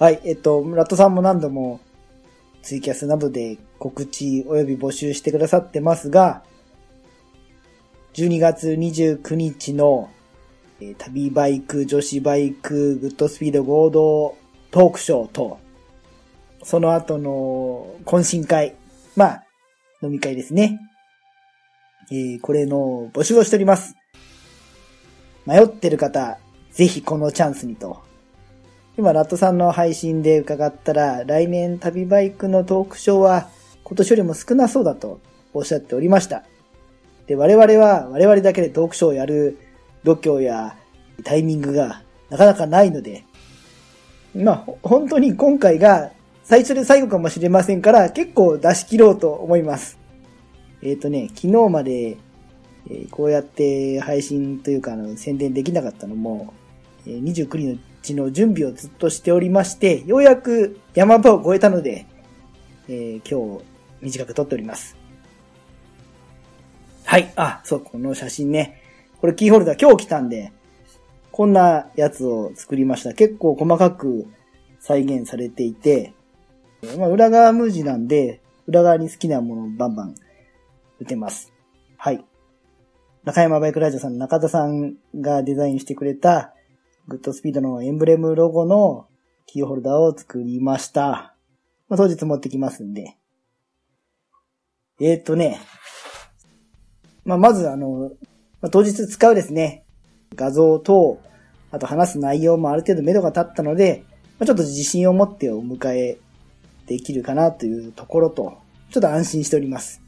はい、えっと、ラットさんも何度もツイキャスなどで告知及び募集してくださってますが、12月29日の、えー旅バイク、女子バイク、グッドスピード合同トークショーと、その後の懇親会、まあ、飲み会ですね。えーこれの募集をしております。迷ってる方、ぜひこのチャンスにと。今、ラットさんの配信で伺ったら、来年旅バイクのトークショーは今年よりも少なそうだとおっしゃっておりました。で、我々は我々だけでトークショーをやる度胸やタイミングがなかなかないので、まあ、本当に今回が最初で最後かもしれませんから、結構出し切ろうと思います。えっ、とね、昨日まで、えーこうやって配信というかあの宣伝できなかったのも、えー29日の準備をずっとしておりまして、ようやく山場を越えたので、えー今日短く撮っております。はい。あ、そう、この写真ね。これキーホルダー今日来たんで、こんなやつを作りました。結構細かく再現されていて、まあ、裏側無地なんで、裏側に好きなものをバンバン打てます。はい。中山バイクラジオさんの中田さんがデザインしてくれた、グッドスピードのエンブレムロゴのキーホルダーを作りました。まあ、当日持ってきますんで。えーっとね、まあ、まずあの、まあ、当日使うですね、画像と、あと話す内容もある程度目処が立ったので、まあ、ちょっと自信を持ってお迎えできるかなというところと、ちょっと安心しております。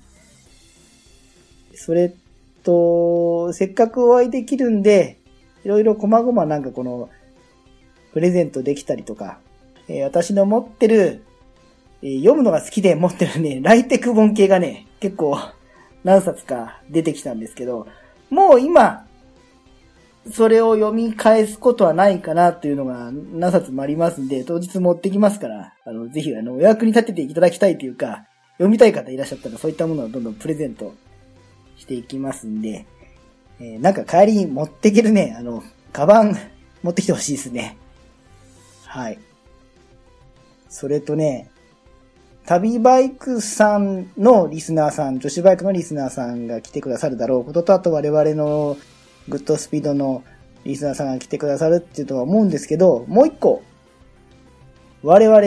それと、せっかくお会いできるんで、いろいろ細々なんかこの、プレゼントできたりとか、えー私の持ってる、えー読むのが好きで持ってるね、ライテク本系がね、結構何冊か出てきたんですけど、もう今、それを読み返すことはないかなというのが何冊もありますんで、当日持ってきますから、あの、ぜひあの、お役に立てていただきたいというか、読みたい方いらっしゃったらそういったものをどんどんプレゼントしていきますんで、えーなんか帰りに持っていけるね、あの、カバン 持ってきてほしいですね。はい。それとね、旅バイクさんのリスナーさん、女子バイクのリスナーさんが来てくださるだろうことと、あと我々のグッドスピードのリスナーさんが来てくださるっていうとは思うんですけど、もう一個、我々、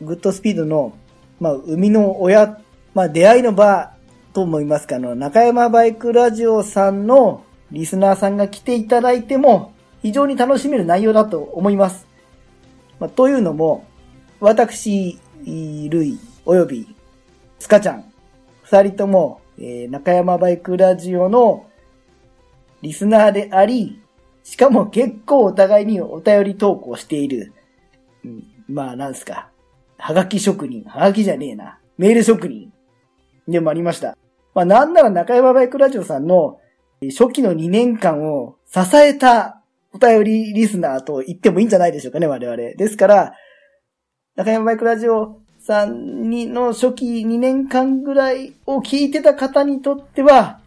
グッドスピードの、まあ、生みの親、まあ、出会いの場と思いますか、あの、中山バイクラジオさんのリスナーさんが来ていただいても、非常に楽しめる内容だと思います。まあ、というのも、私、ルイ、および、スカちゃん、二人とも、えー中山バイクラジオのリスナーであり、しかも結構お互いにお便り投稿している、うんまあなんすか、はがき職人、はがきじゃねえな、メール職人でもありました。まあなんなら中山バイクラジオさんの初期の2年間を支えたお便りリスナーと言ってもいいんじゃないでしょうかね、我々。ですから、中山バイクラジオさんにの初期2年間ぐらいを聞いてた方にとっては、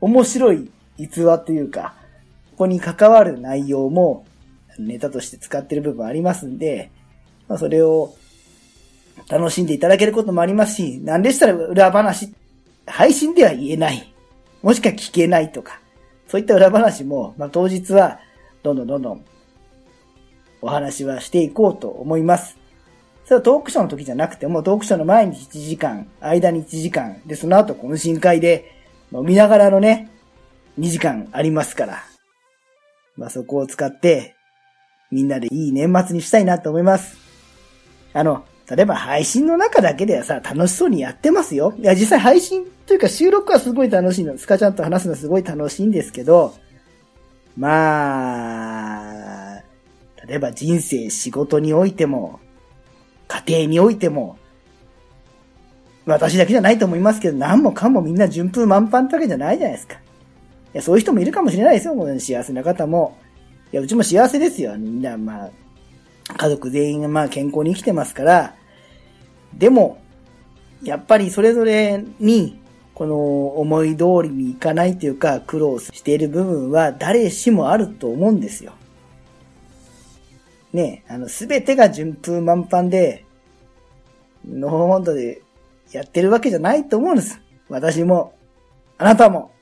面白い逸話というか、ここに関わる内容もネタとして使ってる部分ありますんで、まあ、それを楽しんでいただけることもありますし、なんでしたら裏話、配信では言えない、もしくは聞けないとか、そういった裏話も、まあ、当日はどんどんどんどんお話はしていこうと思います。それはトークショーの時じゃなくても、トークショーの前に1時間、間に1時間、で、その後懇親会で飲みながらのね、2時間ありますから。まあ、そこを使って、みんなでいい年末にしたいなと思います。あの、例えば配信の中だけではさ、楽しそうにやってますよ。いや、実際配信というか収録はすごい楽しいの。スカちゃんと話すのはすごい楽しいんですけど、まあ、例えば人生、仕事においても、家庭においても、私だけじゃないと思いますけど、何もかもみんな順風満帆ってわけじゃないじゃないですか。いや、そういう人もいるかもしれないですよ、この幸せな方も。いや、うちも幸せですよ。みんな、まあ、家族全員がまあ健康に生きてますから。でも、やっぱりそれぞれに、この思い通りにいかないというか、苦労している部分は誰しもあると思うんですよ。ね、あの、すべてが順風満帆で、のほほんとでやってるわけじゃないと思うんです。私も、あなたも。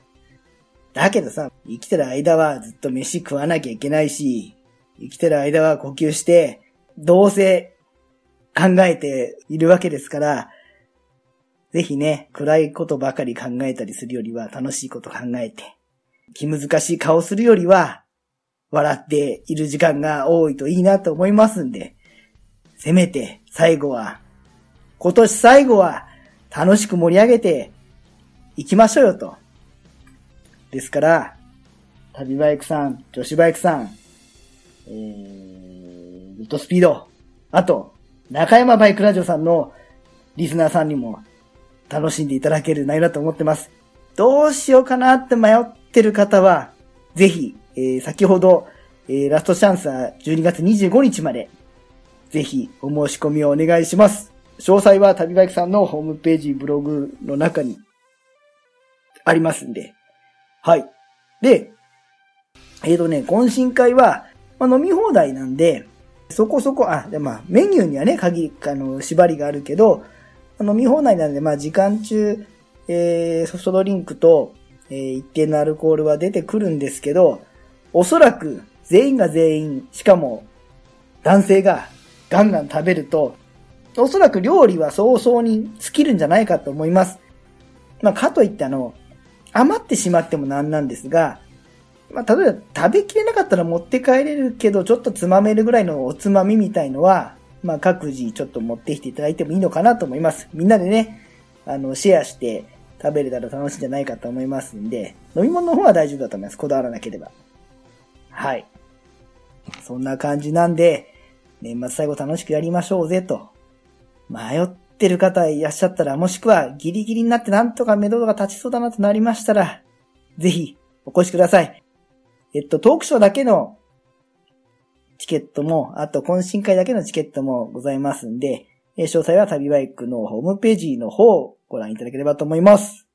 だけどさ、生きてる間はずっと飯食わなきゃいけないし、生きてる間は呼吸して、どうせ考えているわけですから、ぜひね、暗いことばかり考えたりするよりは楽しいこと考えて、気難しい顔するよりは、笑っている時間が多いといいなと思いますんで、せめて最後は、今年最後は楽しく盛り上げていきましょうよと。ですから、旅バイクさん、女子バイクさん、えー、グッドスピード、あと、中山バイクラジオさんのリスナーさんにも楽しんでいただける内容だと思ってます。どうしようかなって迷ってる方は、ぜひ、えー、先ほど、えー、ラストチャンスは12月25日まで、ぜひお申し込みをお願いします。詳細は旅バイクさんのホームページ、ブログの中にありますんで。はい。で、えっ、ー、とね、懇親会は、まあ、飲み放題なんで、そこそこ、あ、でまあ、メニューにはね、鍵、あの、縛りがあるけど、飲み放題なんで、まあ、時間中、えー、ソフトドリンクと、えー、一定のアルコールは出てくるんですけど、おそらく、全員が全員、しかも、男性がガンガン食べると、おそらく料理は早々に尽きるんじゃないかと思います。まあ、かといってあの、余ってしまってもなんなんですが、まあ、例えば食べきれなかったら持って帰れるけど、ちょっとつまめるぐらいのおつまみみたいのは、まあ、各自ちょっと持ってきていただいてもいいのかなと思います。みんなでね、あの、シェアして食べれたら楽しいんじゃないかと思いますんで、飲み物の方は大丈夫だと思います。こだわらなければ。はい。そんな感じなんで、年末最後楽しくやりましょうぜと。迷ってる方いらっしゃったら、もしくはギリギリになってなんとか目処が立ちそうだなとなりましたら、ぜひお越しください。えっと、トークショーだけのチケットも、あと懇親会だけのチケットもございますんで、詳細は旅バイクのホームページの方をご覧いただければと思います。